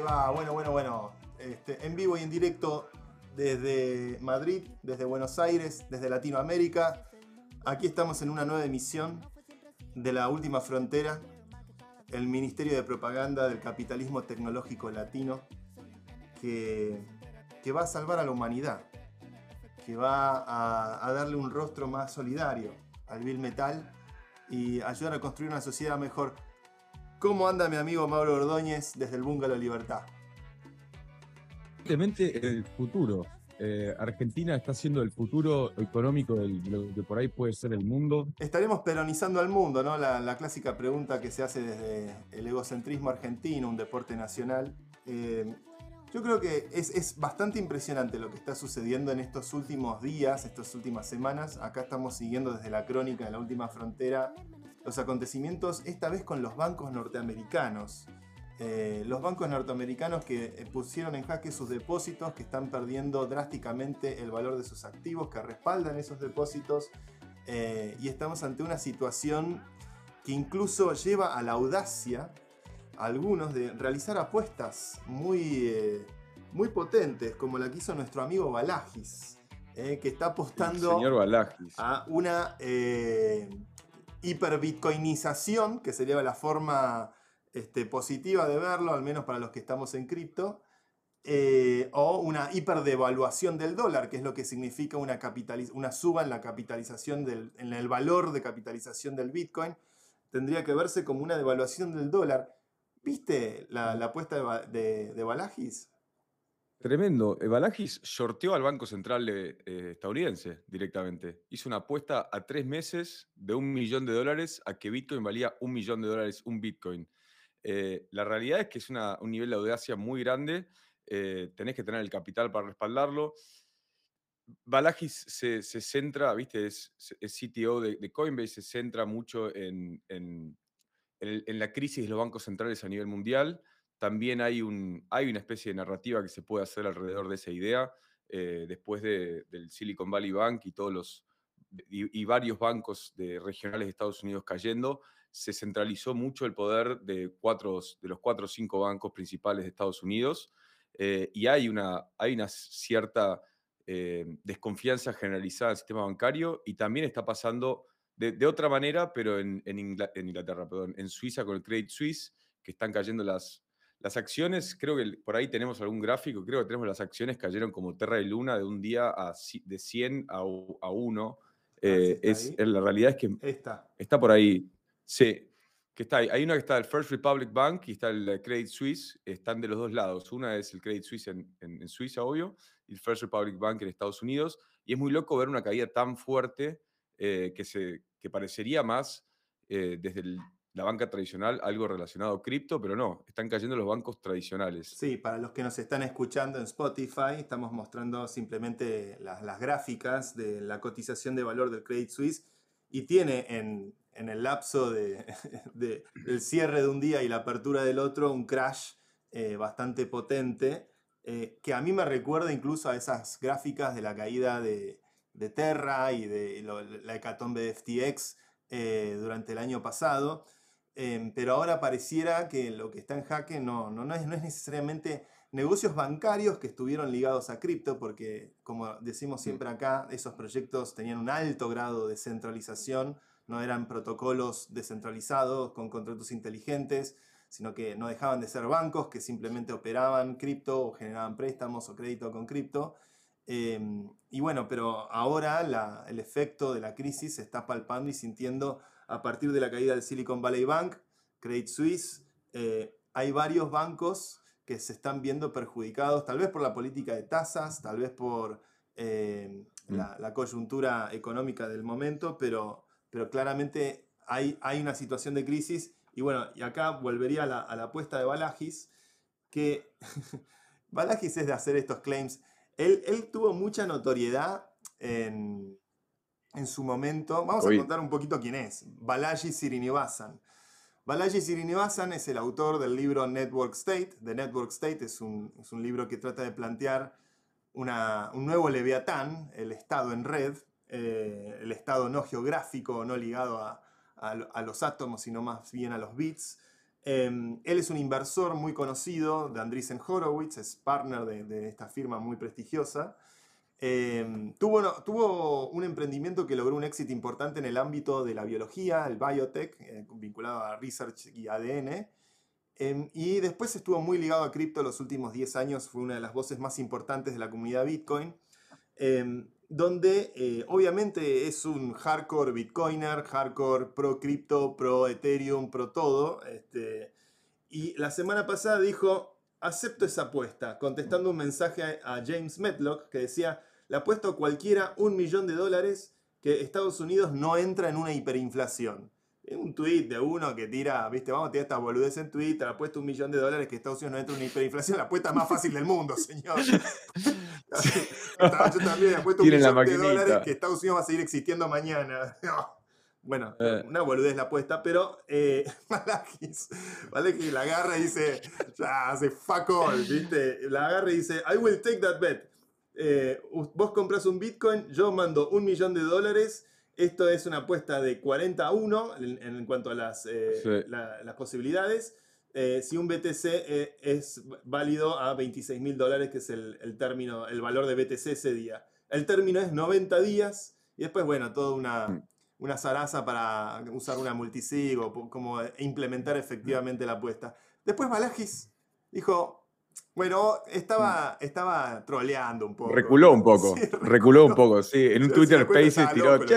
Bueno, bueno, bueno. Este, en vivo y en directo desde Madrid, desde Buenos Aires, desde Latinoamérica. Aquí estamos en una nueva emisión de La Última Frontera, el Ministerio de Propaganda del Capitalismo Tecnológico Latino, que, que va a salvar a la humanidad, que va a, a darle un rostro más solidario al Bill Metal y ayudar a construir una sociedad mejor. ¿Cómo anda mi amigo Mauro Ordóñez desde el Bungalow Libertad? Simplemente el futuro. Eh, Argentina está siendo el futuro económico del- de lo que por ahí puede ser el mundo. Estaremos peronizando al mundo, ¿no? La, la clásica pregunta que se hace desde el egocentrismo argentino, un deporte nacional. Eh, yo creo que es, es bastante impresionante lo que está sucediendo en estos últimos días, estas últimas semanas. Acá estamos siguiendo desde la crónica de la última frontera los acontecimientos, esta vez con los bancos norteamericanos. Eh, los bancos norteamericanos que eh, pusieron en jaque sus depósitos, que están perdiendo drásticamente el valor de sus activos, que respaldan esos depósitos. Eh, y estamos ante una situación que incluso lleva a la audacia a algunos de realizar apuestas muy, eh, muy potentes, como la que hizo nuestro amigo Balagis, que está apostando a una hiperbitcoinización, que sería la forma este, positiva de verlo, al menos para los que estamos en cripto, eh, o una hiperdevaluación del dólar, que es lo que significa una, una suba en la capitalización del, el valor de capitalización del Bitcoin, tendría que verse como una devaluación del dólar. ¿Viste la, apuesta de, de, de Balagis? Tremendo. Eh, Balagis shorteó al Banco Central eh, estadounidense directamente. Hizo una apuesta a tres meses de un millón de dólares a que Bitcoin valía un millón de dólares un Bitcoin. Eh, la realidad es que es un nivel de audacia muy grande. eh, tenés que tener el capital para respaldarlo. Balagis se, centra, viste, es, es CTO de, Coinbase, se centra mucho en la crisis de los bancos centrales a nivel mundial. También hay, un, hay una especie de narrativa que se puede hacer alrededor de esa idea. eh, después de- del Silicon Valley Bank y todos los y, varios bancos de regionales de Estados Unidos cayendo, se centralizó mucho el poder de, cuatro, de los cuatro o cinco bancos principales de Estados Unidos. eh, y hay una, hay una cierta eh, desconfianza generalizada del sistema bancario y también está pasando de, otra manera, pero en, en Inglaterra, perdón, en Suiza con el Credit Suisse, que están cayendo las, las acciones, creo que por ahí tenemos algún gráfico, creo que tenemos las acciones cayeron como Terra y Luna de un día a, de 100 a, a 1. ver si Eh, es, ahí. la realidad es que. Está por ahí. Sí, que está ahí. Hay una que está el First Republic Bank y está el Credit Suisse. Están de los dos lados. Una es el Credit Suisse en, en- en Suiza, obvio, y el First Republic Bank en Estados Unidos. Y es muy loco ver una caída tan fuerte eh, que, se, que parecería más eh, desde el- la banca tradicional algo relacionado a cripto, pero no, están cayendo los bancos tradicionales. Sí, para los que nos están escuchando en Spotify, estamos mostrando simplemente las, gráficas de la cotización de valor del Credit Suisse y tiene en, en el lapso de, de- del cierre de un día y la apertura del otro un crash eh, bastante potente eh, que a mí me recuerda incluso a esas gráficas de la caída de, de Terra y de la hecatombe de FTX eh, durante el año pasado. Em, pero ahora pareciera que lo que está en jaque no, no, no, es, no es necesariamente negocios bancarios que estuvieron ligados a cripto, porque como decimos siempre acá, esos proyectos tenían un alto grado de centralización, no eran protocolos descentralizados con contratos inteligentes, sino que no dejaban de ser bancos que simplemente operaban cripto o generaban préstamos o crédito con cripto. Em, y bueno, pero ahora la- el efecto de la crisis se está palpando y sintiendo a partir de la caída del Silicon Valley Bank, Credit Suisse, eh, hay varios bancos que se están viendo perjudicados, tal vez por la política de tasas, tal vez por eh, la, la coyuntura económica del momento, pero, pero claramente hay, hay una situación de crisis. Y bueno, y acá volvería a la, a la apuesta de Balagis, que Balagis es de hacer estos claims. Él, él tuvo mucha notoriedad en, en su momento. Vamos a contar un poquito quién es. Balaji Srinivasan. Balaji Srinivasan es el autor del libro Network State. The Network State es un, es un libro que trata de plantear una- un nuevo leviatán, el Estado en red, eh, el Estado no geográfico, no ligado a, a lo- a los átomos, sino más bien a los bits, Em, él es un inversor muy conocido de Andreessen Horowitz, es partner de, esta firma muy prestigiosa. Em, tuvo, tuvo, un emprendimiento que logró un éxito importante en el ámbito de la biología, el biotech, eh, vinculado a research y ADN. Em, y después estuvo muy ligado a cripto los últimos 10 años, fue una de las voces más importantes de la comunidad Bitcoin donde eh, obviamente es un hardcore bitcoiner, hardcore pro cripto, pro Ethereum, pro todo. Este, y la semana pasada dijo, acepto esa apuesta, contestando un mensaje a James Medlock que decía, le apuesto a cualquiera un millón de dólares que Estados Unidos no entra en una hiperinflación un tweet de uno que tira, viste, vamos a tirar esta boludez en Twitter, apuesta un millón de dólares que Estados Unidos no entra en una hiperinflación, la apuesta más fácil del mundo, señor. Yo también apuesto un millón de dólares que Estados Unidos va a seguir existiendo mañana. Bueno, eh. una boludez la apuesta, pero eh, Malakis, la agarra y dice, ya, hace fuck all, ¿viste? La agarra y dice, I will take that bet. Eh, vos compras un Bitcoin, yo mando un millón de dólares esto es una apuesta de 40 a 1 en, cuanto a las, eh, las posibilidades. Eh, si un BTC es válido a 26 mil dólares, que es el, término, el valor de BTC ese día. El término es 90 días y después, bueno, toda una, mm. Una zaraza para usar una multisig o como implementar efectivamente la apuesta. Después Balagis dijo, bueno, estaba, mm. estaba troleando un poco. Reculó un poco, reculó. un poco, sí. En un Twitter Spaces tiró,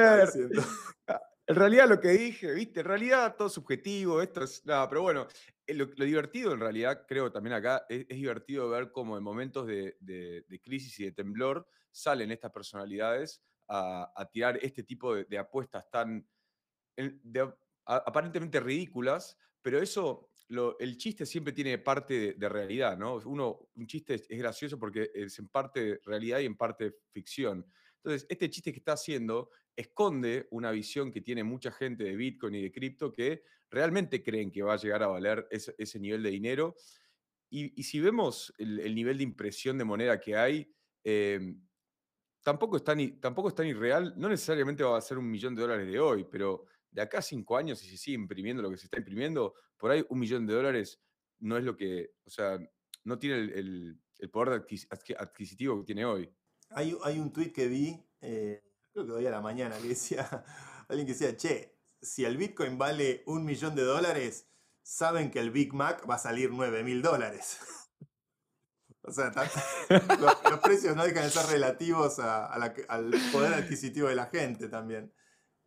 En realidad lo que dije, viste, en realidad todo subjetivo, esto es nada, pero bueno, eh, lo, divertido en realidad, creo también acá, es, divertido ver cómo en momentos de, crisis y de temblor salen estas personalidades a, tirar este tipo de, apuestas tan aparentemente ridículas, pero eso el chiste siempre tiene parte de, realidad, ¿no? Uno, un chiste es, gracioso porque es en parte realidad y en parte ficción. Entonces, este chiste que está haciendo esconde una visión que tiene mucha gente de Bitcoin y de cripto que realmente creen que va a llegar a valer ese, nivel de dinero. Y, si vemos el, nivel de impresión de moneda que hay, em, tampoco, es tan, tampoco es tan irreal. No necesariamente va a ser un millón de dólares de hoy, pero de acá a cinco años, si se sigue imprimiendo lo que se está imprimiendo, por ahí un millón de dólares no es lo que, o sea, no tiene el, poder adquisitivo que tiene hoy. Hay, hay un tuit que vi, eh, creo que hoy a la mañana, que decía, alguien que decía, che, si el Bitcoin vale un millón de dólares, saben que el Big Mac va a salir 9 mil dólares. o sea, los, precios no dejan de ser relativos al poder adquisitivo de la gente también.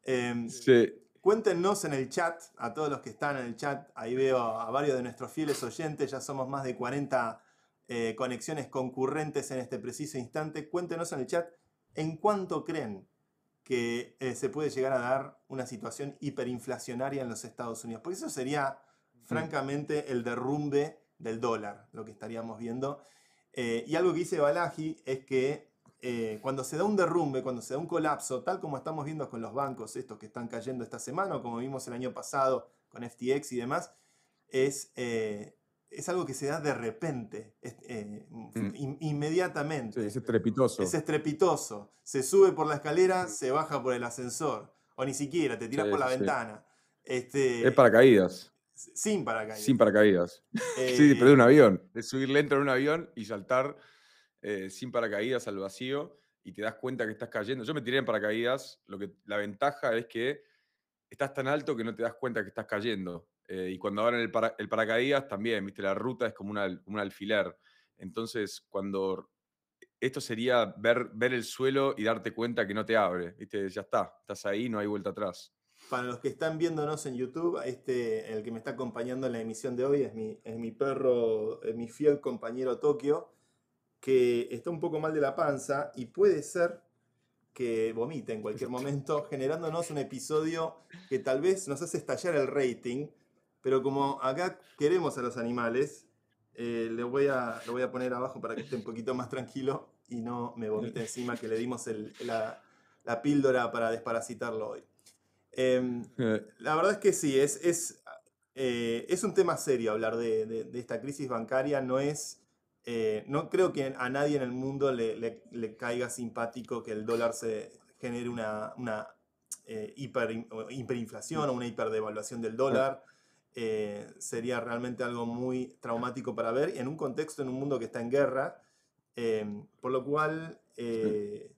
Em, sí. Cuéntenos en el chat, a todos los que están en el chat, ahí veo a varios de nuestros fieles oyentes, ya somos más de 40 eh, conexiones concurrentes en este preciso instante. Cuéntenos en el chat en cuánto creen que eh, se puede llegar a dar una situación hiperinflacionaria en los Estados Unidos. Porque eso sería, francamente, el derrumbe del dólar, lo que estaríamos viendo. Eh, y algo que dice Balaji es que eh, cuando se da un derrumbe, cuando se da un colapso, tal como estamos viendo con los bancos, estos que están cayendo esta semana, o como vimos el año pasado con FTX y demás, es, eh, es algo que se da de repente, eh, mm. inmediatamente. es estrepitoso. Es estrepitoso. Se sube por la escalera, se baja por el ascensor, o ni siquiera, te tiras por la ventana. Este, es paracaídas. Sin paracaídas. Sin paracaídas. sí, pero de un avión. Es subir lento en un avión y saltar eh, sin paracaídas al vacío y te das cuenta que estás cayendo. Yo me tiré en paracaídas, lo que, la ventaja es que estás tan alto que no te das cuenta que estás cayendo. Eh, y cuando abren el, el, paracaídas también, ¿viste? La ruta es como, un alfiler. Entonces, cuando esto sería ver, ver el suelo y darte cuenta que no te abre, ¿viste? Ya está, estás ahí, no hay vuelta atrás. Para los que están viéndonos en YouTube, este, el que me está acompañando en la emisión de hoy es mi, es mi perro, es mi fiel compañero Tokio que está un poco mal de la panza y puede ser que vomite en cualquier momento, generándonos un episodio que tal vez nos hace estallar el rating, pero como acá queremos a los animales, eh, le voy a, lo voy a poner abajo para que esté un poquito más tranquilo y no me vomite encima que le dimos la, píldora para desparasitarlo hoy. Em, eh. la verdad es que sí, es, es, eh, es un tema serio hablar de, de esta crisis bancaria, no es eh, no creo que a nadie en el mundo le, caiga simpático que el dólar se genere una, una eh, hiperinflación o una hiperdevaluación del dólar. eh, sería realmente algo muy traumático para ver, en un contexto, en un mundo que está en guerra, em, por lo cual eh,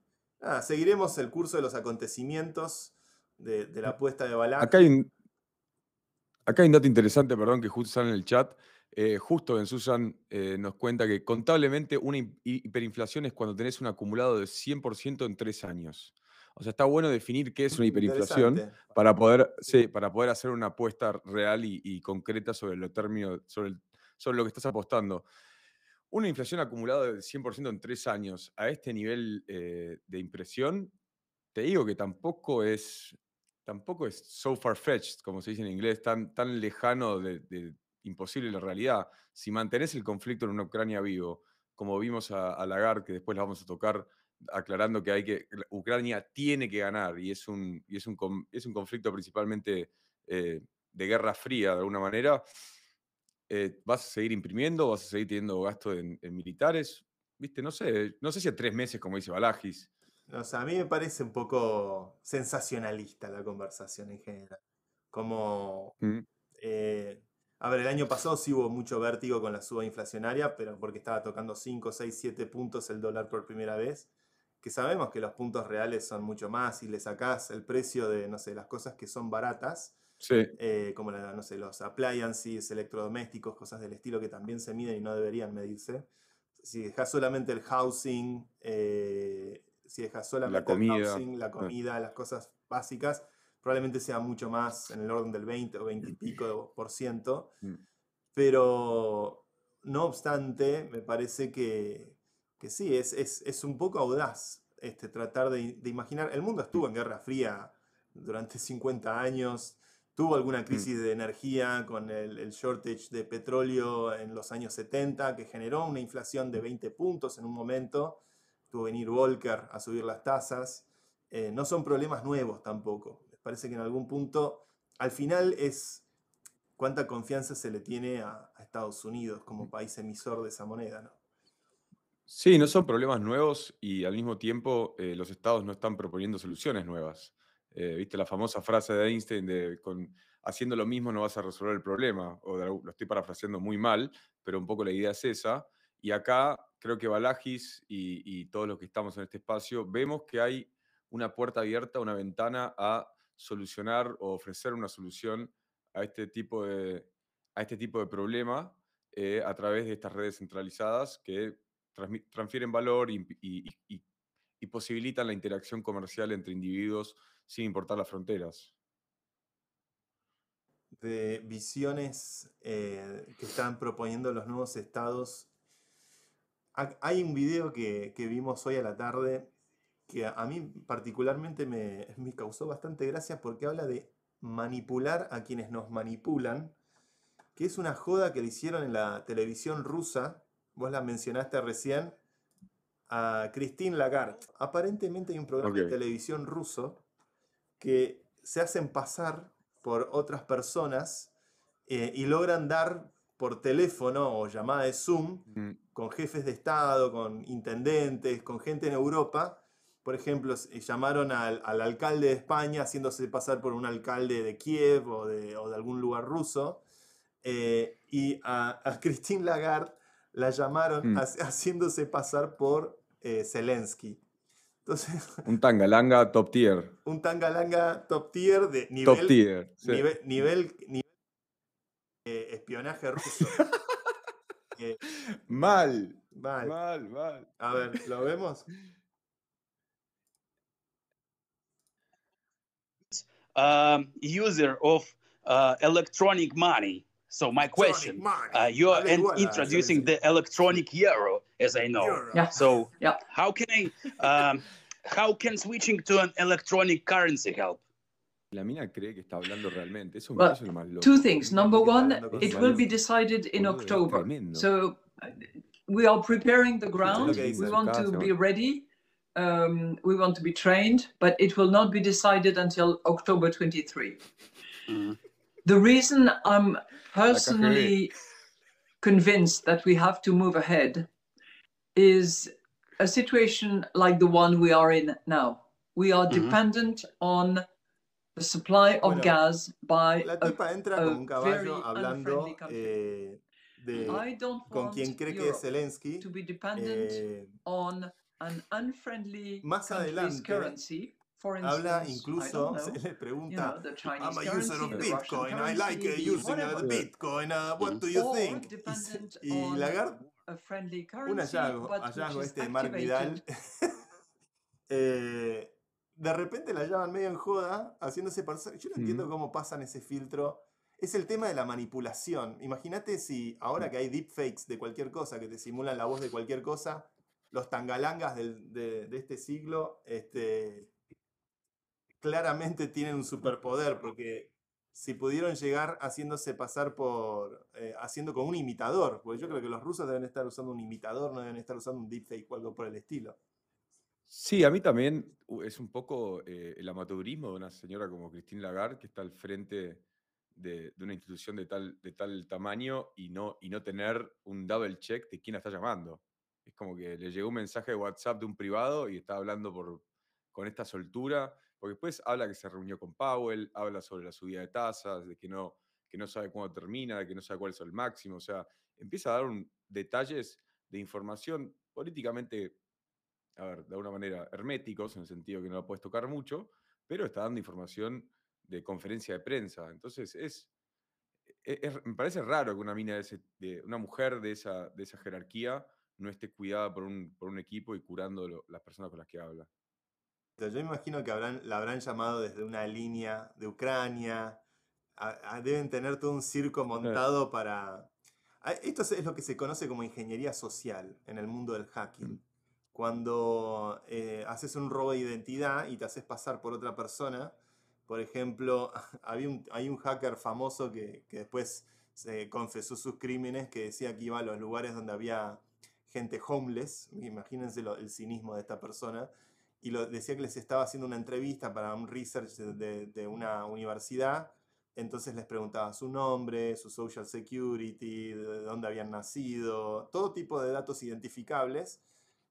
seguiremos el curso de los acontecimientos de, la apuesta de Balak. Acá hay, un, acá hay un dato interesante, perdón, que justo sale en el chat. Eh, justo en Susan nos cuenta que contablemente una hiperinflación es cuando tenés un acumulado de 100% en tres años. O sea, está bueno definir qué es una hiperinflación para poder, sí, para poder hacer una apuesta real y, concreta sobre, lo término, sobre, sobre lo que estás apostando. Una inflación acumulada del 100% en tres años a este nivel eh, de impresión, te digo que tampoco es, tampoco es so far-fetched, como se dice en inglés, tan, tan lejano de, imposible la realidad. Si mantenés el conflicto en una Ucrania vivo, como vimos a, a Lagarde, que después la vamos a tocar, aclarando que hay que Ucrania tiene que ganar y es un, y es un, es un conflicto principalmente eh, de guerra fría de alguna manera. Eh, ¿Vas a seguir imprimiendo? ¿Vas a seguir teniendo gasto en, militares? Viste, no sé, no sé si a tres meses, como dice Balagis. O sea, a mí me parece un poco sensacionalista la conversación en general. Como mm. eh, a ver, el año pasado sí hubo mucho vértigo con la suba inflacionaria, pero porque estaba tocando 5, 6, 7 puntos el dólar por primera vez que sabemos que los puntos reales son mucho más y le sacás el precio de, no sé, las cosas que son baratas, eh, como, no sé, los appliances, electrodomésticos, cosas del estilo que también se miden y no deberían medirse. Si dejas solamente el housing, eh, si dejas solamente la comida. el housing, la ah. comida, las cosas básicas, probablemente sea mucho más en el orden del 20 o 20 y pico por ciento. Mm. Pero no obstante, me parece que, que sí, es, es, un poco audaz este, tratar de, imaginar. El mundo estuvo en Guerra Fría durante 50 años, tuvo alguna mm. crisis de energía con el, shortage de petróleo en los años 70, que generó una inflación de 20 puntos en un momento. Tuvo que venir Volcker a subir las tasas. Eh, no son problemas nuevos tampoco. Me parece que en algún punto, al final es cuánta confianza se le tiene a, a Estados Unidos como país emisor de esa moneda, ¿no? Sí, no son problemas nuevos y al mismo tiempo eh, los estados no están proponiendo soluciones nuevas. Eh, Viste la famosa frase de Einstein de con, haciendo lo mismo no vas a resolver el problema, o lo estoy parafraseando muy mal, pero un poco la idea es esa. Y acá creo que Balagis y, y todos los que estamos en este espacio vemos que hay una puerta abierta, una ventana a solucionar o ofrecer una solución a este tipo de, a este tipo de problema eh, a través de estas redes centralizadas que transfieren valor y, posibilitan la interacción comercial entre individuos sin importar las fronteras. De visiones eh, que están proponiendo los nuevos estados. Hay un video que, vimos hoy a la tarde que a mí particularmente me, me causó bastante gracia porque habla de manipular a quienes nos manipulan, que es una joda que le hicieron en la televisión rusa vos la mencionaste recién, a Christine Lagarde. Aparentemente hay un programa de televisión ruso que se hacen pasar por otras personas eh, y logran dar por teléfono o llamada de Zoom mm. con jefes de Estado, con intendentes, con gente en Europa. Por ejemplo, llamaron al, alcalde de España haciéndose pasar por un alcalde de Kiev o de, algún lugar ruso. Eh, y a, a Christine Lagarde la llamaron mm. haciéndose pasar por eh, Zelensky. Entonces, un tangalanga top tier. Un tangalanga top tier de nivel, top tier, nivel, nivel, eh, espionaje ruso. Eh, mal, mal, mal, mal. A ver, ¿lo vemos? Um, user of uh, electronic money So my question, uh, you're introducing the electronic euro, as I know. Yeah. So yeah. how can I, um, how can switching to an electronic currency help? La mina cree que está hablando realmente. Eso, well, eso es lo más loco. Two things. Number one, it will be decided in October. So we are preparing the ground. We want to be ready. Um, we want to be trained, but it will not be decided until October 23. Mm-hmm. The reason I'm personally convinced that we have to move ahead is a situation like the one we are in now. We are mm-hmm. dependent on the supply of Bueno, gas by La a, tipa entra como un caballo hablando eh, de I don't con quien cree que es Zelensky. to be dependent eh, on an unfriendly Más adelante, currency. For habla instance, incluso, se le you pregunta, know, I'm a user of Bitcoin, I like uh, using uh, the Bitcoin, uh, what do you think? Y, Lagarde, un hallazgo, este de Mark Vidal, eh, de repente la llaman medio en joda, haciéndose pasar. Yo no entiendo cómo pasan ese filtro. Es el tema de la manipulación. Imagínate si ahora que hay deepfakes de cualquier cosa, que te simulan la voz de cualquier cosa, los tangalangas del- de, de este siglo, este, claramente tienen un superpoder, porque si pudieron llegar haciéndose pasar por, eh, haciendo con un imitador, porque yo creo que los rusos deben estar usando un imitador, no deben estar usando un deepfake o algo por el estilo. Sí, a mí también es un poco eh, el amateurismo de una señora como Christine Lagarde, que está al frente de, una institución de tal, de tal tamaño y no, y no tener un double check de quién está llamando. Es como que le llegó un mensaje de WhatsApp de un privado y está hablando con esta soltura, porque después habla que se reunió con Powell, habla sobre la subida de tasas, de que no, que no sabe cuándo termina, de que no sabe cuál es el máximo, o sea, empieza a dar detalles de información políticamente a ver, de alguna manera herméticos, en el sentido que no la puedes tocar mucho, pero está dando información de conferencia de prensa. Entonces, es, e- es- me parece raro que una mina de, ese- de- una mujer de esa, de esa jerarquía no esté cuidada por un, por un equipo y curando lo- las personas con las que habla. Yo me imagino que habrán, la habrán llamado desde una línea de Ucrania. a- a- deben tener todo un circo montado para... a- Esto es es lo que se conoce como ingeniería social en el mundo del hacking. Cuando eh, haces un robo de identidad y te haces pasar por otra persona. Por ejemplo, había un, hay un hacker famoso que, que después se confesó sus crímenes, que decía que iba a los lugares donde había gente homeless. Imagínense lo- el cinismo de esta persona y lo, decía que les estaba haciendo una entrevista para un research de, de- de una universidad. Entonces les preguntaba su nombre, su social security, de de dónde habían nacido, todo tipo de datos identificables.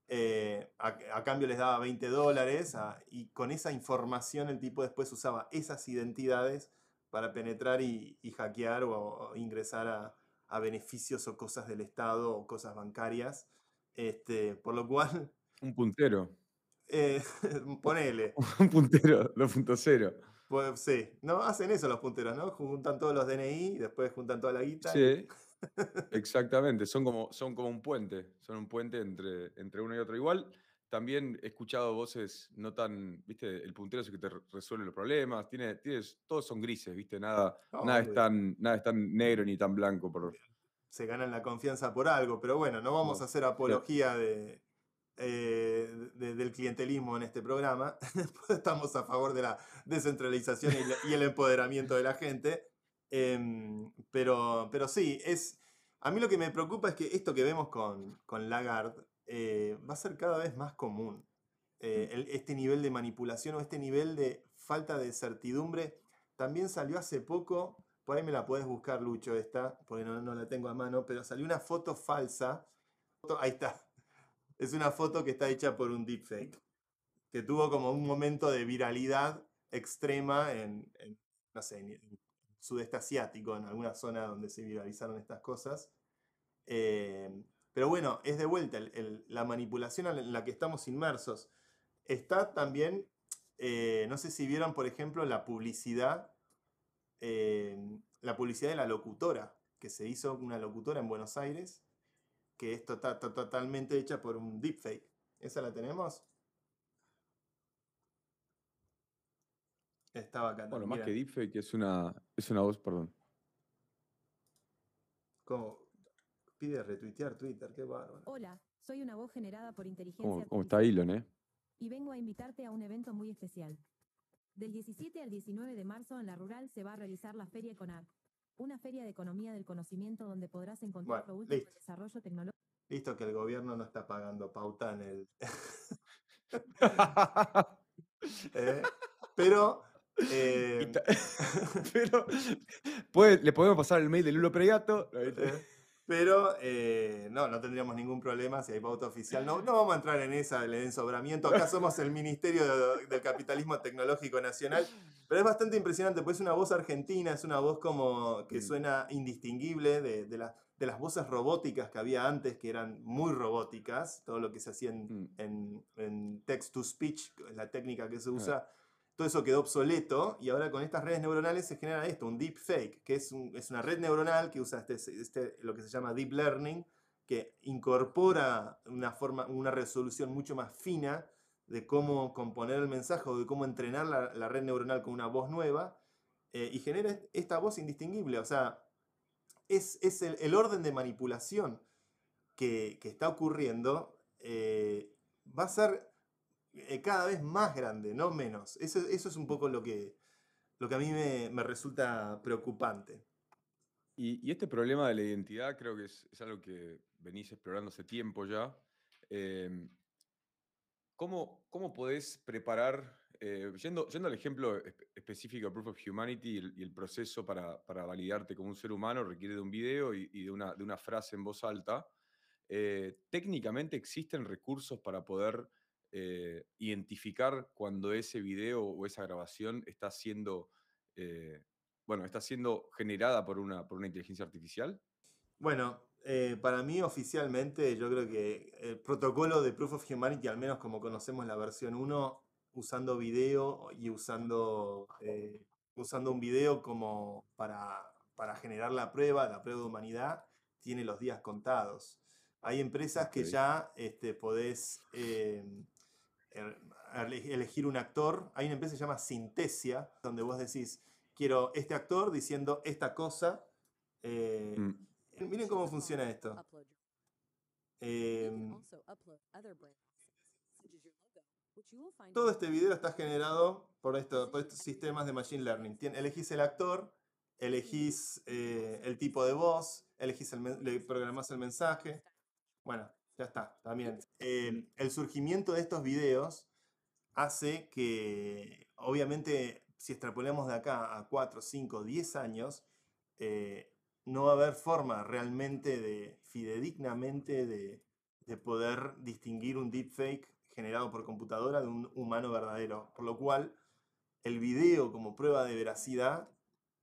Eh, a, a cambio les daba 20 dólares a- y con esa información el tipo después usaba esas identidades para penetrar y, y hackear o, o ingresar a, a beneficios o cosas del Estado o cosas bancarias. Este, por lo cual, Un puntero. eh, ponele. Un puntero 2.0. Pues sí, no hacen eso los punteros, ¿no? Juntan todos los DNI y después juntan toda la guita. y- Sí, exactamente. Son como, son como un puente. Son un puente entre, entre uno y otro. Igual, también he escuchado voces no tan, viste, el puntero es el que te re- resuelve los problemas. Tiene, tienes, todos son grises, viste, nada, nada, es tan, nada es tan negro ni tan blanco. Por, se ganan la confianza por algo, pero bueno, no vamos No, a hacer apología de, eh, de- del clientelismo en este programa. Estamos a favor de la descentralización y, la- y el empoderamiento de la gente. Em, pero, pero sí, es, a mí lo que me preocupa es que esto que vemos con, con Lagarde eh, va a ser cada vez más común. Eh, el- este nivel de manipulación o este nivel de falta de certidumbre también salió hace poco, por ahí me la puedes buscar, Lucho, esta, porque no, no la tengo a mano, pero salió una foto falsa. Ahí está. Es una foto que está hecha por un deepfake, que tuvo como un momento de viralidad extrema en, en, no sé, en sudeste asiático, en alguna zona donde se viralizaron estas cosas. Eh, pero bueno, es de vuelta el- el- la manipulación en la que estamos inmersos. Está también, eh, no sé si vieron, por ejemplo, la publicidad, eh, la publicidad de la locutora, que se hizo una locutora en Buenos Aires, que es tota- to- totalmente hecha por un deepfake. ¿Esa la tenemos? Estaba acá. bueno, también, más que deepfake es una, es una voz, perdón. Como pide retuitear Twitter, qué bárbaro. Hola, soy una voz generada por inteligencia ¿Cómo, cómo está Elon, eh? y vengo a invitarte a un evento muy especial. Del 17 al 19 de marzo en la rural se va a realizar la Feria Econar, una feria de economía del conocimiento donde podrás encontrar Bueno, lo último listo. desarrollo tecnológico. Listo que el gobierno no está pagando pauta en el... ¿eh? Pero... eh, Pero puede- le podemos pasar el mail de Lulo Pregato. eh, Pero eh, no, no tendríamos ningún problema si hay pauta oficial. No, no vamos a entrar en esa, del ensobramiento. Acá somos el Ministerio del Capitalismo Tecnológico Nacional. Pero es bastante impresionante, pues es una voz argentina, es una voz como que mm. suena indistinguible de, de, de las voces robóticas que había antes, que eran muy robóticas, todo lo que se hacía en, mm. en, text-to-speech, la técnica que se usa todo eso quedó obsoleto y ahora con estas redes neuronales se genera esto, un deep fake, que es, es una red neuronal que usa este, este, lo que se llama deep learning, que incorpora una, forma, una resolución mucho más fina de cómo componer el mensaje o de cómo entrenar la, red neuronal con una voz nueva eh, y genera esta voz indistinguible. O sea, es, es el, orden de manipulación que, que está ocurriendo. Eh, va a ser cada vez más grande, no menos. Eso, es un poco lo que, lo que a mí me, me resulta preocupante. Y, este problema de la identidad creo que es, es algo que venís explorando hace tiempo ya. Eh, ¿cómo, ¿cómo, podés preparar, eh, yendo, yendo, al ejemplo específico de Proof of Humanity y el, proceso para, para, validarte como un ser humano requiere de un video y, de, una, de, una, frase en voz alta, técnicamente existen recursos para poder eh, identificar cuando ese video o esa grabación está siendo, eh, bueno, está siendo generada por una, por una inteligencia artificial? Bueno, eh, para mí oficialmente yo creo que el protocolo de Proof of Humanity, al menos como conocemos la versión 1, usando video y usando, usando un video como para, para generar la prueba, la prueba de humanidad, tiene los días contados. Hay empresas que ya este, podés elegir un actor. Hay una empresa que se llama Sintesia, donde vos decís, quiero este actor diciendo esta cosa. Eh, mm. Miren cómo funciona esto. Em, todo este video está generado por, esto, por estos sistemas de Machine Learning. elegís el actor, elegís eh, el tipo de voz, elegís el, le programás el mensaje. Bueno, ya está, también. Em, el surgimiento de estos videos hace que, obviamente, si extrapolamos de acá a 4, 5, 10 años, eh, no va a haber forma realmente de, fidedignamente, de, de poder distinguir un deepfake generado por computadora de un humano verdadero. Por lo cual, el video como prueba de veracidad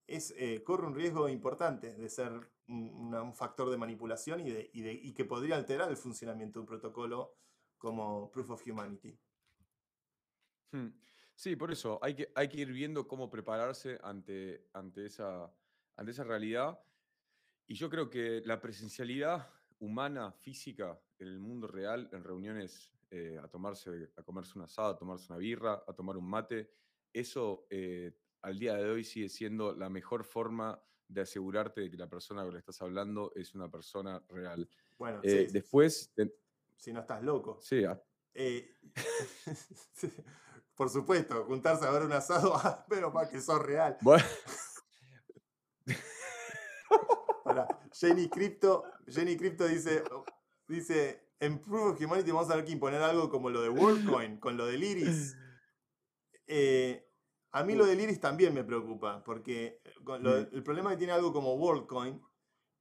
es, eh, corre un riesgo importante de ser un, factor de manipulación y, que podría alterar el funcionamiento de un protocolo como Proof of Humanity. Hmm. Sí, por eso hay que, ir viendo cómo prepararse ante, esa, realidad. Y yo creo que la presencialidad humana, física, en el mundo real, en reuniones eh, a, tomarse, a comerse una asado, a tomarse una birra, a tomar un mate, eso eh, al día de hoy sigue siendo la mejor forma de asegurarte de que la persona con la que estás hablando es una persona real. Bueno, eh, después... Si no estás loco. Sí. Eh, por supuesto, juntarse a ver un asado, ah, pero para que sos real. Bueno. Jenny Crypto, Jenny Crypto dice, dice, en Proof of Humanity vamos a ver que imponer algo como lo de WorldCoin, con lo del Iris. Eh, a mí lo del Iris también me preocupa, porque eh, mm. el problema que tiene algo como WorldCoin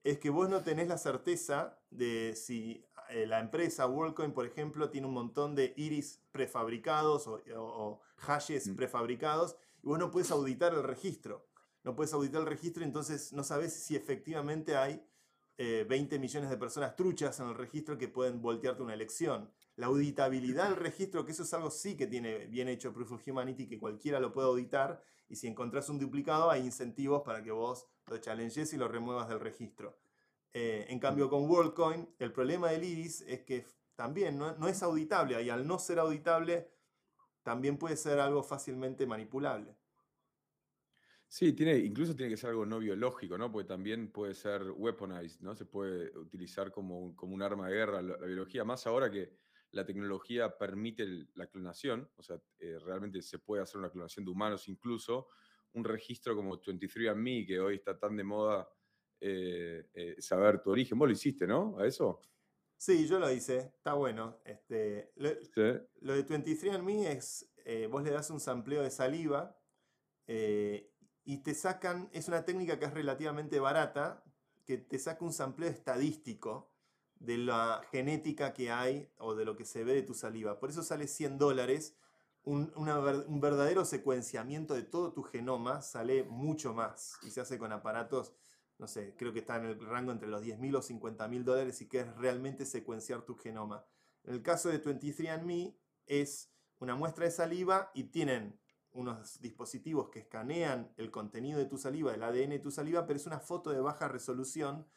es que vos no tenés la certeza de si eh, la empresa WorldCoin, por ejemplo, tiene un montón de iris prefabricados o, hashes mm. prefabricados y vos no puedes auditar el registro. No puedes auditar el registro, entonces no sabes si efectivamente hay 20 eh, millones de personas truchas en el registro que pueden voltearte una elección la auditabilidad del registro, que eso es algo sí que tiene bien hecho Proof of Humanity, que cualquiera lo puede auditar, y si encontrás un duplicado hay incentivos para que vos lo challenges y lo remuevas del registro. Eh, en cambio con WorldCoin, el problema del iris es que también no, es auditable, y al no ser auditable, también puede ser algo fácilmente manipulable. Sí, tiene, incluso tiene que ser algo no biológico, ¿no? Porque también puede ser weaponized, ¿no? Se puede utilizar como como un arma de guerra la biología, más ahora que la tecnología permite la clonación, o sea, eh, realmente se puede hacer una clonación de humanos, incluso un registro como 23andMe, que hoy está tan de moda eh, eh, saber tu origen. Vos lo hiciste, ¿no? ¿A eso? Sí, yo lo hice, está bueno. Este, lo, de 23andMe es, vos le das un sampleo de saliva y te sacan, es una técnica que es relativamente barata, que te saca un sampleo estadístico de la genética que hay o de lo que se ve de tu saliva. Por eso sale 100 dólares. Un, un, verdadero secuenciamiento de todo tu genoma sale mucho más y se hace con aparatos, no sé, creo que está en el rango entre los 10 mil o 50 mil dólares y que es realmente secuenciar tu genoma. En el caso de 23andMe es una muestra de saliva y tienen unos dispositivos que escanean el contenido de tu saliva, el ADN de tu saliva, pero es una foto de baja resolución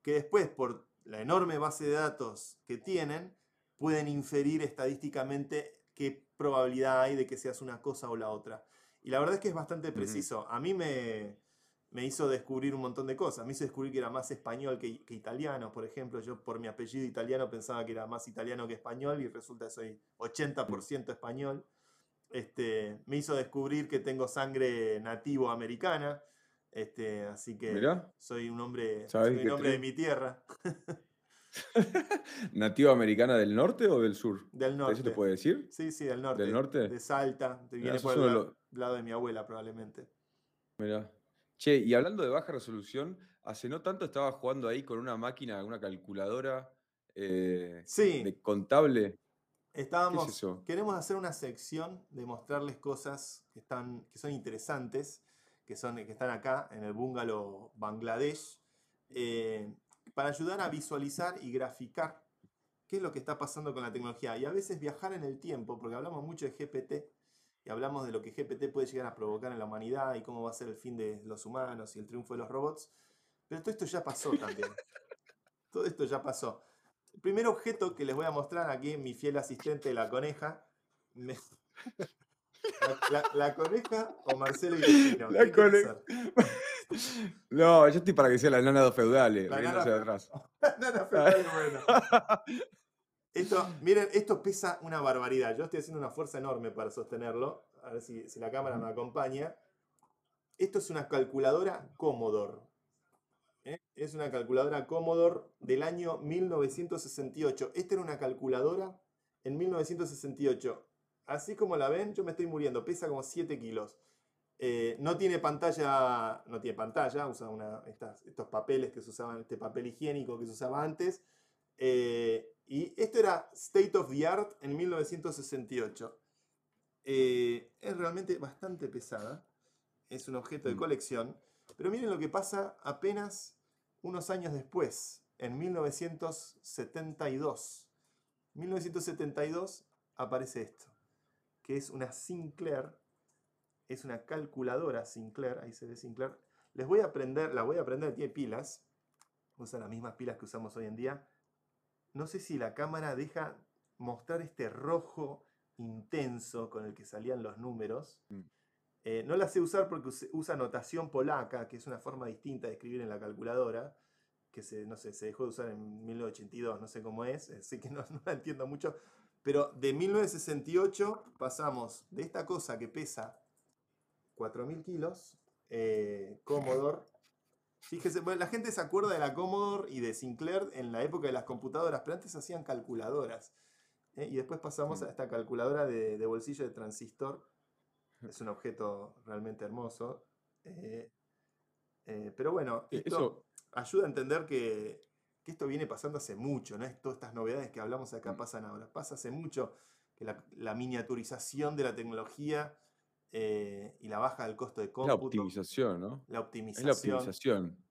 que después, por la enorme base de datos que tienen, pueden inferir estadísticamente qué probabilidad hay de que seas una cosa o la otra. Y la verdad es que es bastante preciso. A mí me, me, hizo descubrir un montón de cosas. Me hizo descubrir que era más español que, que, italiano, por ejemplo. Yo por mi apellido italiano pensaba que era más italiano que español y resulta que soy 80% español. Este, me hizo descubrir que tengo sangre nativo americana. Este, así que soy un hombre, un hombre de mi tierra. ¿Nativa americana del norte o del sur? Del norte. ¿Eso te puede decir? Sí, sí, del norte. ¿Del norte? De Salta. Te viene por el lado, de mi abuela, probablemente. Mira. Che, y hablando de baja resolución, hace no tanto estaba jugando ahí con una máquina, una calculadora eh, de contable. Estábamos, queremos hacer una sección de mostrarles cosas que, están, que son interesantes, que, son, que están acá en el bungalow Bangladesh, eh, para ayudar a visualizar y graficar qué es lo que está pasando con la tecnología. Y a veces viajar en el tiempo, porque hablamos mucho de GPT y hablamos de lo que GPT puede llegar a provocar en la humanidad y cómo va a ser el fin de los humanos y el triunfo de los robots. Pero todo esto ya pasó también. todo esto ya pasó. El primer objeto que les voy a mostrar aquí, mi fiel asistente, la coneja. La, coneja o Marcelo y La coneja. No, yo estoy para que sea la nana feudales, la nana, hacia atrás. nana feudal, bueno. Esto, miren, esto pesa una barbaridad. Yo estoy haciendo una fuerza enorme para sostenerlo. A ver si, si la cámara me acompaña. Esto es una calculadora Commodore. ¿eh? Es una calculadora Commodore del año 1968. Esta era una calculadora en 1968. Así como la ven, yo me estoy muriendo. Pesa como 7 kilos. Eh, no tiene pantalla, no tiene pantalla, usa una, estos papeles que se usaban, este papel higiénico que se usaba antes. Eh, y esto era State of the Art en 1968. es realmente bastante pesada. Es un objeto de mm. colección. Pero miren lo que pasa apenas unos años después, en 1972. 1972 aparece esto, que es una Sinclair, es una calculadora Sinclair, ahí se ve Sinclair. Les voy a aprender, la voy a aprender, tiene pilas, usa las mismas pilas que usamos hoy en día. No sé si la cámara deja mostrar este rojo intenso con el que salían los números. Mm. Eh, no la sé usar porque usa notación polaca, que es una forma distinta de escribir en la calculadora, que se, no sé, se dejó de usar en 1982, no sé cómo es, así que no, la entiendo mucho. Pero de 1968 pasamos de esta cosa que pesa 4.000 kilos, eh, Commodore. Fíjese, bueno, la gente se acuerda de la Commodore y de Sinclair en la época de las computadoras, pero antes hacían calculadoras. ¿eh? y después pasamos a esta calculadora de, de bolsillo de transistor es un objeto realmente hermoso. Eh, eh, pero bueno, e, esto ayuda a entender que, esto viene pasando hace mucho, ¿no? Todas estas novedades que hablamos acá mm. pasan ahora. Pasa hace mucho que la, miniaturización de la tecnología eh, y la baja del costo de cómputo. La optimización, ¿no? La optimización. Es la optimización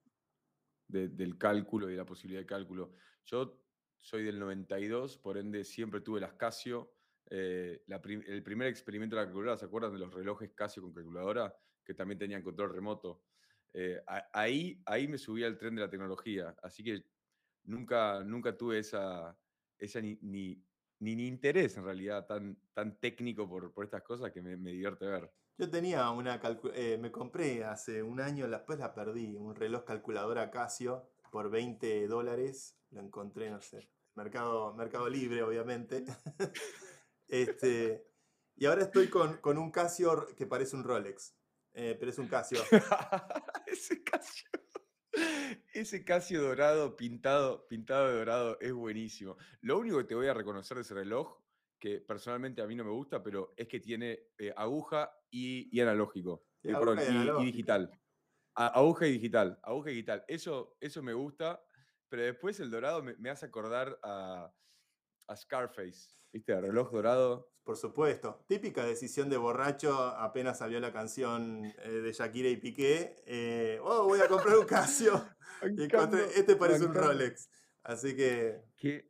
del cálculo y de la posibilidad de cálculo. Yo soy del 92, por ende siempre tuve las Casio eh, el primer experimento de la calculadora, ¿se acuerdan de los relojes Casio con calculadora? Que también tenían control remoto. Eh, ahí, ahí me subí al tren de la tecnología, así que nunca, nunca tuve esa, esa ni, ni, ni, interés en realidad tan, tan técnico por, por estas cosas que me, me divierte ver. Yo tenía una eh, me compré hace un año, después la perdí, un reloj calculadora Casio por 20 dólares, lo encontré, no sé, Mercado, mercado Libre, obviamente. Este, y ahora estoy con, un Casio que parece un Rolex, eh, pero es un Casio. ese Casio. Ese Casio dorado, pintado, pintado de dorado, es buenísimo. Lo único que te voy a reconocer de ese reloj, que personalmente a mí no me gusta, pero es que tiene eh, aguja y, analógico. Y, digital. aguja digital, aguja digital. Eso, eso me gusta, pero después el dorado me, hace acordar a, a Scarface. ¿Viste? El reloj dorado. Por supuesto. Típica decisión de borracho apenas salió la canción eh, de Shakira y Piqué. Eh, oh, voy a comprar un Casio. este parece un Rolex. Así que. Qué,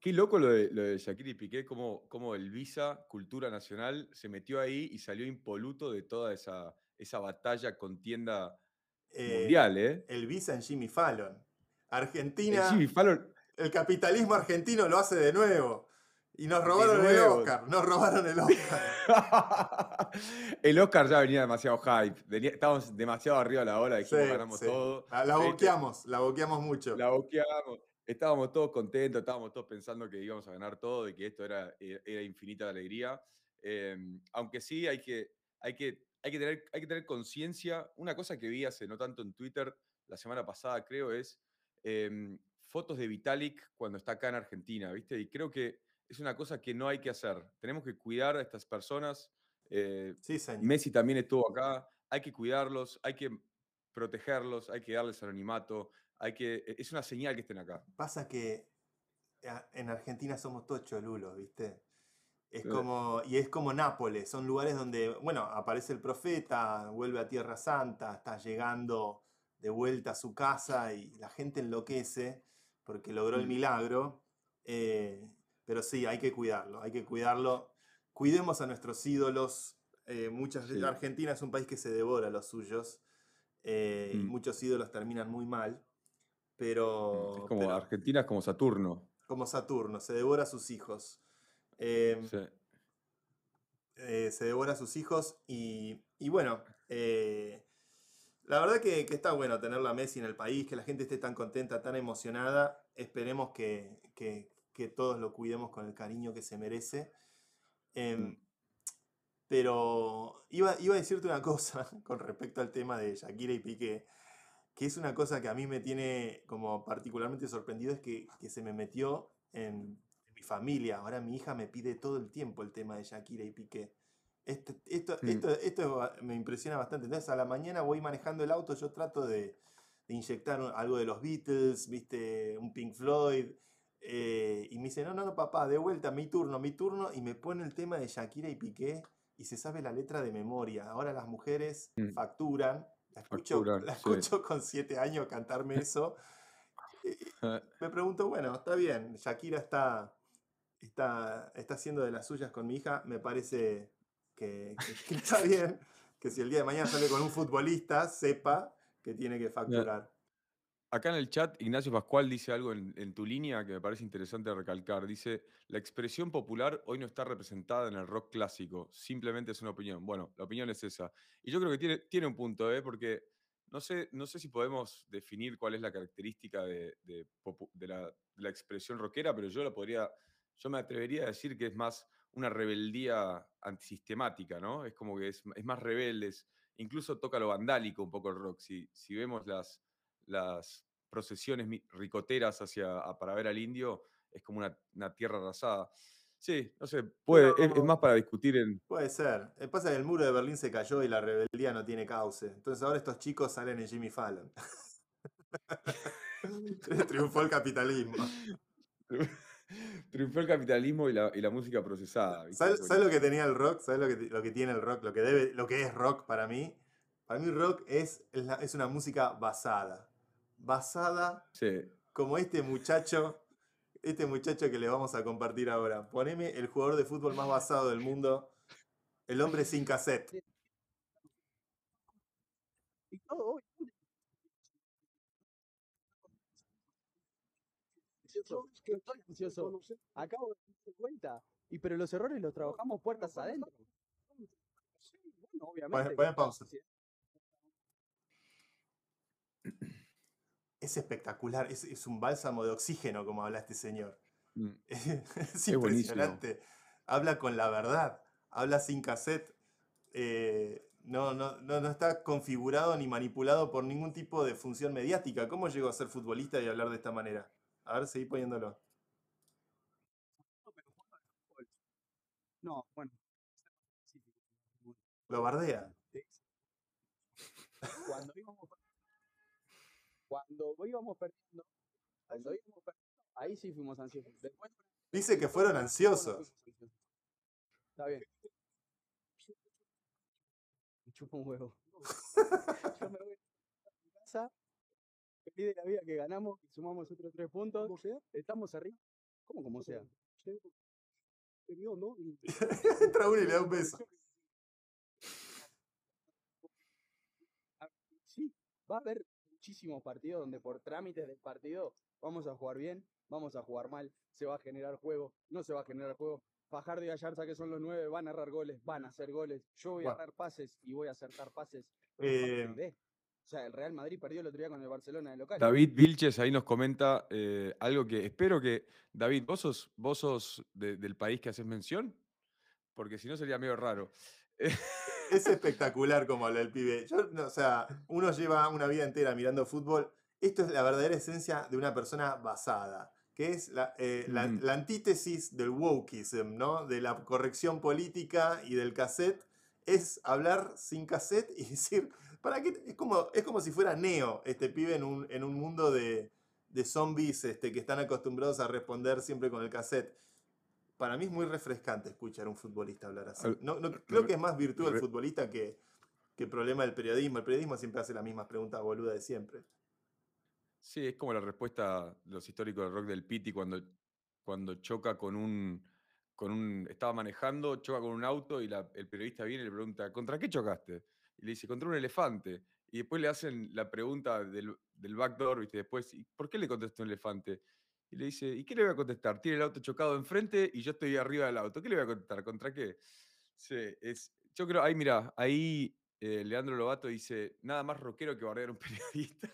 qué loco lo de, lo de Shakira y Piqué, como, como el Visa, Cultura Nacional, se metió ahí y salió impoluto de toda esa, esa batalla, contienda eh, mundial, ¿eh? El Visa en Jimmy Fallon. Argentina. Jimmy Fallon. El capitalismo argentino lo hace de nuevo. Y nos robaron el Oscar, nos robaron el Oscar. el Oscar ya venía demasiado hype. estábamos demasiado arriba de la ola, dijimos ganamos todo. La, boqueamos, la boqueamos mucho. La boqueamos. Estábamos todos contentos, estábamos todos pensando que íbamos a ganar todo y que esto era, era infinita de alegría. Em, aunque sí hay que, hay que, hay que tener, hay que tener conciencia. Una cosa que vi hace no tanto en Twitter, la semana pasada creo, es em, fotos de Vitalik cuando está acá en Argentina, ¿viste? Y creo que es una cosa que no hay que hacer. Tenemos que cuidar a estas personas. Eh, sí, señor. Messi también estuvo acá. Hay que cuidarlos, hay que protegerlos, hay que darles anonimato. Hay que, e, es una señal que estén acá. Pasa que en Argentina somos todos cholulos, ¿viste? Es como, y es como Nápoles, son lugares donde, bueno, aparece el profeta, vuelve a Tierra Santa, está llegando de vuelta a su casa y la gente enloquece porque logró el mm. milagro. Eh, pero sí, hay que cuidarlo, hay que cuidarlo. Cuidemos a nuestros ídolos. Eh, muchas, Argentina es un país que se devora a los suyos. Eh, y mm. muchos ídolos terminan muy mal. Pero. Es como Argentina es como Saturno. Como Saturno, se devora a sus hijos. Em, eh, se devora a sus hijos y, bueno, la verdad que, está bueno tener la Messi en el país, que la gente esté tan contenta, tan emocionada. Esperemos que, que todos lo cuidemos con el cariño que se merece. Mm. pero iba, iba, a decirte una cosa con respecto al tema de Shakira y Piqué, que es una cosa que a mí me tiene como particularmente sorprendido, es que, se me metió en, mi familia. Ahora mi hija me pide todo el tiempo el tema de Shakira y Piqué. Este, esto, esto, esto, me impresiona bastante. Entonces a la mañana voy manejando el auto, yo trato de, de inyectar algo de los Beatles, viste, un Pink Floyd, eh, y me dice, no, no, no, papá, de vuelta, mi turno, mi turno. Y me pone el tema de Shakira y Piqué y se sabe la letra de memoria. Ahora las mujeres mm. facturan. La escucho, la escucho con siete años cantarme eso. me pregunto, bueno, está bien, Shakira está, está, está haciendo de las suyas con mi hija. Me parece que, está bien que si el día de mañana sale con un futbolista, sepa que tiene que facturar. Acá en el chat, Ignacio Pascual dice algo en, tu línea que me parece interesante recalcar. Dice, la expresión popular hoy no está representada en el rock clásico, simplemente es una opinión. Bueno, la opinión es esa. Y yo creo que tiene, tiene un punto, ¿eh? porque no sé, no sé si podemos definir cuál es la característica de, la, expresión rockera, pero yo la podría, yo me atrevería a decir que es más una rebeldía antisistemática, ¿no? Es como que es, más rebeldes, incluso toca lo vandálico un poco el rock. Si, si vemos las, las procesiones ricoteras hacia, para ver al indio, es como una, tierra arrasada. Sí, no sé, puede, es, más para discutir en... Puede ser. Eh, pasa que el muro de Berlín se cayó y la rebeldía no tiene cauce. Entonces ahora estos chicos salen en Jimmy Fallon. Triunfó el capitalismo. Triunfó el capitalismo y la, música procesada. ¿Sabes, lo que tenía el rock? ¿Sabes lo que, lo que tiene el rock? Lo que, debe, lo que es rock para mí. Para mí rock es, es una música basada basada como este muchacho, este muchacho que le vamos a compartir ahora. Poneme el jugador de fútbol más basado del mundo, el hombre sin cassette. Acabo de darme cuenta. Y pero los errores los trabajamos puertas adentro. Sí, bueno, obviamente es espectacular, es, un bálsamo de oxígeno, como habla este señor. Mm. es, impresionante. Habla con la verdad, habla sin cassette. Eh, no, no, no, está configurado ni manipulado por ningún tipo de función mediática. ¿Cómo llegó a ser futbolista y hablar de esta manera? A ver, seguí poniéndolo. No, bueno. Lo bardea. Cuando íbamos Cuando íbamos perdiendo, cuando íbamos perdiendo, ahí sí fuimos ansiosos. Dice que fueron ansiosos. Está bien. Me chupa un huevo. Yo me voy a casa, feliz de la vida que ganamos y sumamos otros tres puntos. Estamos arriba. ¿Cómo como sea? ¿no? Entra uno y le da un beso. Sí, va a haber muchísimos partidos donde por trámites del partido vamos a jugar bien, vamos a jugar mal, se va a generar juego, no se va a generar juego. Fajardo y Ayarza, que son los nueve, van a errar goles, van a hacer goles. Yo voy a errar pases y voy a acertar pases. Eh, o sea, el Real Madrid perdió el otro día con el Barcelona de local. David Vilches ahí nos comenta eh, algo que espero que. David, ¿vos sos, vos sos del país que haces mención? Porque si no sería medio raro. es espectacular como habla el pibe. o sea, uno lleva una vida entera mirando fútbol. Esto es la verdadera esencia de una persona basada, que es la, eh, antítesis del wokeism, ¿no? De la corrección política y del cassette. Es hablar sin cassette y decir, ¿para qué? Es como, es como si fuera Neo, este pibe en un, en un mundo de, de zombies este, que están acostumbrados a responder siempre con el cassette para mí es muy refrescante escuchar a un futbolista hablar así. No, creo que es más virtud del futbolista que, que problema del periodismo. El periodismo siempre hace las mismas preguntas boludas de siempre. Sí, es como la respuesta de los históricos del rock del Piti cuando, cuando choca con un, con un. Estaba manejando, choca con un auto y el periodista viene y le pregunta: ¿Contra qué chocaste? Y le dice: Contra un elefante. Y después le hacen la pregunta del, del backdoor, ¿viste? Después, ¿por qué le contestó un elefante? Y le dice, ¿y qué le voy a contestar? Tiene el auto chocado enfrente y yo estoy arriba del auto. ¿Qué le voy a contestar? ¿Contra qué? Sí, es, yo creo, ahí mira, ahí eh, Leandro Lobato dice, nada más rockero que bardear a un periodista.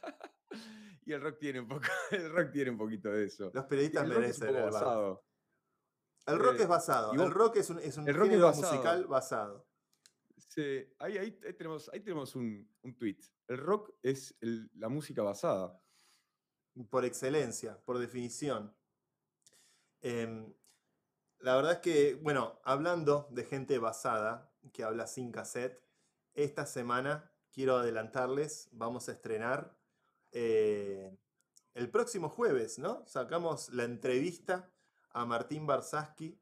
y el rock tiene un poco, el rock tiene un poquito de eso. Los periodistas merecen el basado. El rock es basado. el rock es un, es un género musical basado. Sí, ahí, ahí, tenemos, ahí tenemos un, un tweet. El rock es la música basada por excelencia, por definición. Em, la verdad es que, bueno, hablando de gente basada, que habla sin cassette, esta semana quiero adelantarles, vamos a estrenar eh, el próximo jueves, ¿no? Sacamos la entrevista a Martín Barsaski.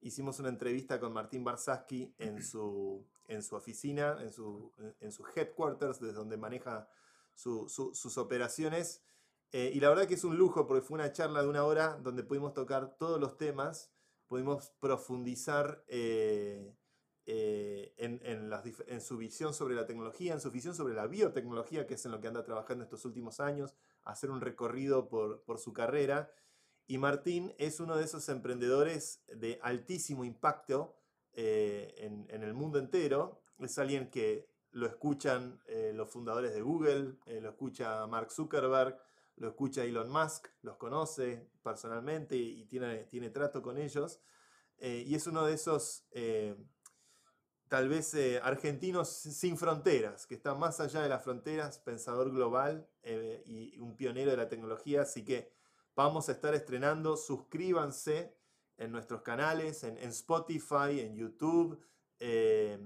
Hicimos una entrevista con Martín Barsaski en su, en su oficina, en su, en sus headquarters, desde donde maneja sus operaciones. Eh, y la verdad que es un lujo porque fue una charla de una hora donde pudimos tocar todos los temas, pudimos profundizar eh, eh, en, su visión sobre la tecnología, en su visión sobre la biotecnología, que es en lo que anda trabajando estos últimos años, hacer un recorrido por, su carrera. Y Martín es uno de esos emprendedores de altísimo impacto en, el mundo entero. Es alguien que lo escuchan los fundadores de Google, lo escucha Mark Zuckerberg, lo escucha Elon Musk, los conoce personalmente y tiene, tiene trato con ellos. Eh, y es uno de esos, eh, tal vez, eh, argentinos sin fronteras, que está más allá de las fronteras, pensador global y un pionero de la tecnología. Así que vamos a estar estrenando, suscríbanse en nuestros canales, en, Spotify, en YouTube.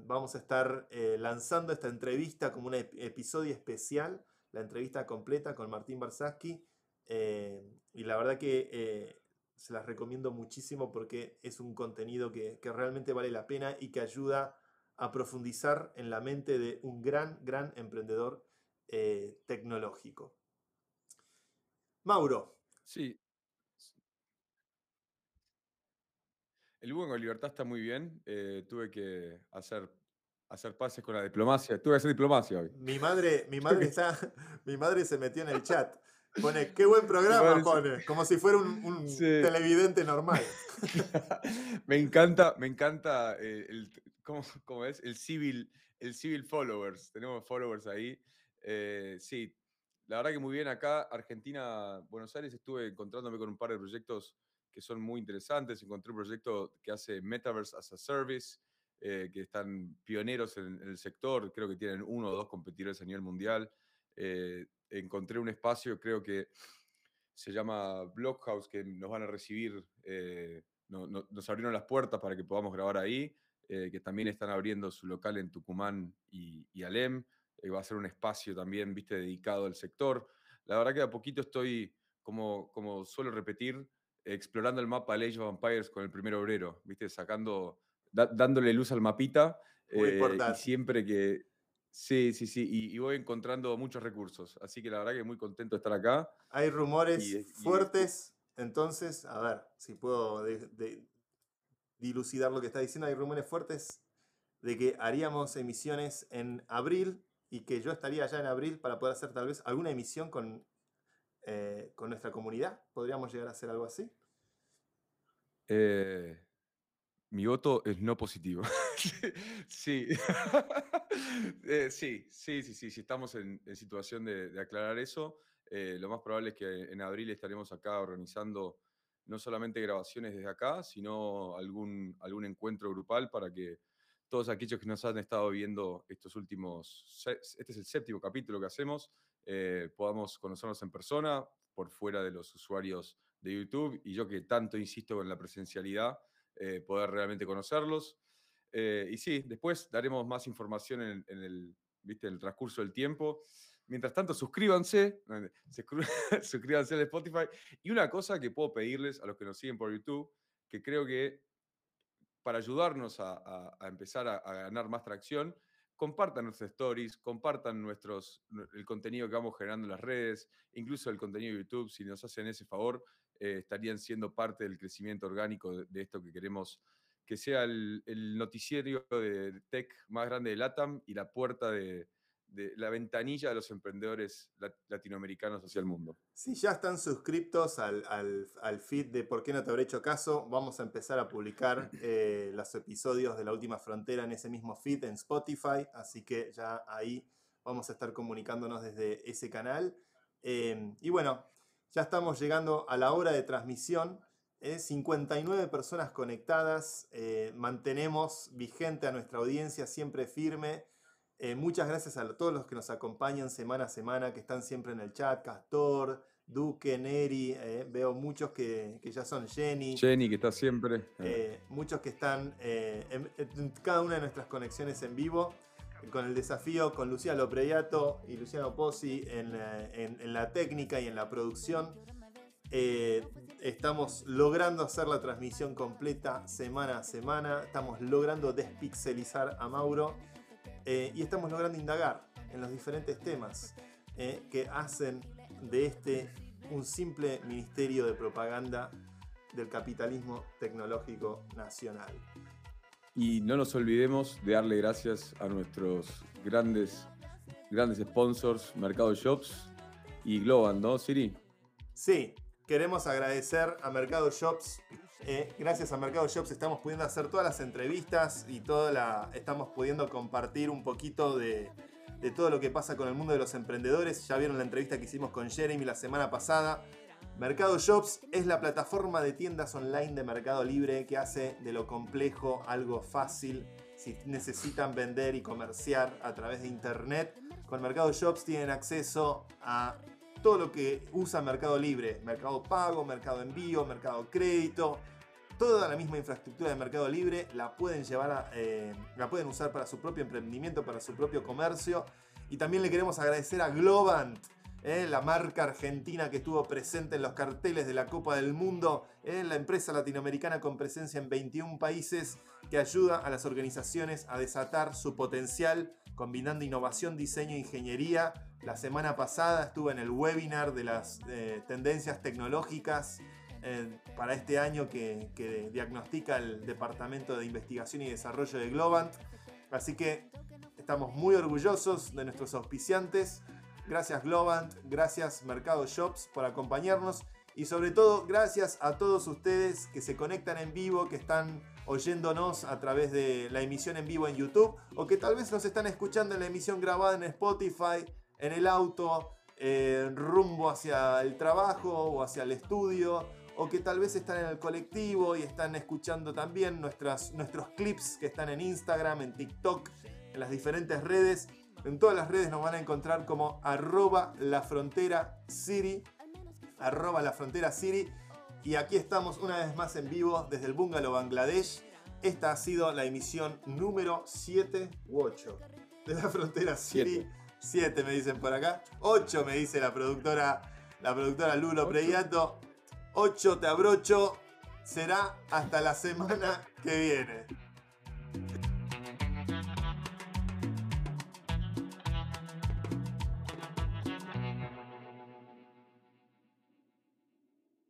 vamos a estar lanzando esta entrevista como un episodio especial la entrevista completa con Martín Barsaski. Eh, y la verdad que eh, se las recomiendo muchísimo porque es un contenido que, realmente vale la pena y que ayuda a profundizar en la mente de un gran, gran emprendedor eh, tecnológico. Mauro. Sí. El Hugo con Libertad está muy bien. tuve que hacer hacer pases con la diplomacia. Tuve que hacer diplomacia hoy. Mi madre, mi madre está, mi madre se metió en el chat. Pone, qué buen programa, pone, como si fuera un, televidente normal. me encanta, me encanta eh, el, ¿cómo, es? El civil, el civil followers. Tenemos followers ahí. Eh, sí, la verdad que muy bien acá. Argentina, Buenos Aires, estuve encontrándome con un par de proyectos que son muy interesantes. Encontré un proyecto que hace Metaverse as a Service, eh, que están pioneros en, el sector, creo que tienen uno o dos competidores a nivel mundial. Eh, encontré un espacio, creo que se llama Blockhouse, que nos van a recibir, eh, nos abrieron las puertas para que podamos grabar ahí, que también están abriendo su local en Tucumán y, y Alem. va a ser un espacio también, viste, dedicado al sector. la verdad que a poquito estoy, como, como suelo repetir, explorando el mapa de Age of Empires con el primer obrero, ¿viste? Sacando, dándole luz al mapita. Muy importante. Y siempre que, Sí, sí, sí, y, voy encontrando muchos recursos, así que la verdad que muy contento de estar acá. Hay rumores fuertes, entonces, a ver si puedo dilucidar lo que está diciendo, hay rumores fuertes de que haríamos emisiones en abril y que yo estaría allá en abril para poder hacer tal vez alguna emisión con, eh, con nuestra comunidad. ¿Podríamos llegar a hacer algo así? Eh, mi voto es no positivo. sí. Eh, sí, sí, sí, sí, Si estamos en, situación de, aclarar eso. Lo más probable es que en abril estaremos acá organizando no solamente grabaciones desde acá, sino algún, algún encuentro grupal para que todos aquellos que nos han estado viendo estos últimos, este es el séptimo capítulo que hacemos, eh, podamos conocernos en persona, por fuera de los usuarios de YouTube, y yo que tanto insisto en la presencialidad, eh, poder realmente conocerlos. Eh, y sí, después daremos más información en, el, ¿viste? el transcurso del tiempo. Mientras tanto, suscríbanse, suscríbanse al Spotify. Y una cosa que puedo pedirles a los que nos siguen por YouTube, que creo que para ayudarnos a, empezar a, ganar más tracción, compartan nuestras stories, compartan nuestros, el contenido que vamos generando en las redes, incluso el contenido de YouTube, si nos hacen ese favor, eh, estarían siendo parte del crecimiento orgánico de, esto que queremos que sea el, noticiero de tech más grande de LATAM y la puerta de, la ventanilla de los emprendedores latinoamericanos hacia el mundo. Si ya están suscriptos al, feed de ¿Por qué no te habré hecho caso? Vamos a empezar a publicar eh, los episodios de La Última Frontera en ese mismo feed en Spotify, así que ya ahí vamos a estar comunicándonos desde ese canal. Eh, y bueno, ya estamos llegando a la hora de transmisión. 59 ¿eh? personas conectadas. Eh, mantenemos vigente a nuestra audiencia siempre firme. Eh, muchas gracias a todos los que nos acompañan semana a semana, que están siempre en el chat. Castor, Duque, Neri. veo muchos que, ya son Jenny. Jenny, que está siempre. muchos que están en, cada una de nuestras conexiones en vivo con el desafío con Luciano Lopreyato y Luciano Pozzi en, la técnica y en la producción. Eh, estamos logrando hacer la transmisión completa semana a semana, estamos logrando despixelizar a Mauro eh, y estamos logrando indagar en los diferentes temas eh, que hacen de este un simple ministerio de propaganda del capitalismo tecnológico nacional. Y no nos olvidemos de darle gracias a nuestros grandes, grandes sponsors, Mercado Shops y Globan, ¿no, Siri? Sí, queremos agradecer a Mercado Shops. Eh, gracias a Mercado Shops estamos pudiendo hacer todas las entrevistas y toda la, estamos pudiendo compartir un poquito de, de todo lo que pasa con el mundo de los emprendedores. Ya vieron la entrevista que hicimos con Jeremy la semana pasada. Mercado Shops es la plataforma de tiendas online de Mercado Libre que hace de lo complejo algo fácil. Si necesitan vender y comerciar a través de internet, con Mercado Shops tienen acceso a todo lo que usa Mercado Libre. Mercado Pago, Mercado Envío, Mercado Crédito. Toda la misma infraestructura de Mercado Libre la pueden llevar eh, la pueden usar para su propio emprendimiento, para su propio comercio. Y también le queremos agradecer a Globant ¿eh? la marca argentina que estuvo presente en los carteles de la Copa del Mundo, ¿eh? la empresa latinoamericana con presencia en 21 países que ayuda a las organizaciones a desatar su potencial combinando innovación, diseño e ingeniería. La semana pasada estuve en el webinar de las eh, tendencias tecnológicas para este año que, diagnostica el Departamento de Investigación y Desarrollo de Globant. Así que estamos muy orgullosos de nuestros auspiciantes. Gracias Globant, gracias Mercado Shops por acompañarnos y sobre todo gracias a todos ustedes que se conectan en vivo, que están oyéndonos a través de la emisión en vivo en YouTube o que tal vez nos están escuchando en la emisión grabada en Spotify, en el auto, rumbo hacia el trabajo o hacia el estudio o que tal vez están en el colectivo y están escuchando también nuestras, nuestros clips que están en Instagram, en TikTok, en las diferentes redes. En todas las redes nos van a encontrar como arroba la frontera City. Arroba la frontera City. Y aquí estamos una vez más en vivo desde el Bungalow Bangladesh. Esta ha sido la emisión número 7 u 8 de la frontera City. 7 me dicen por acá. 8 me dice la productora, la productora Lulo Preyato. 8 te abrocho. Será hasta la semana que viene.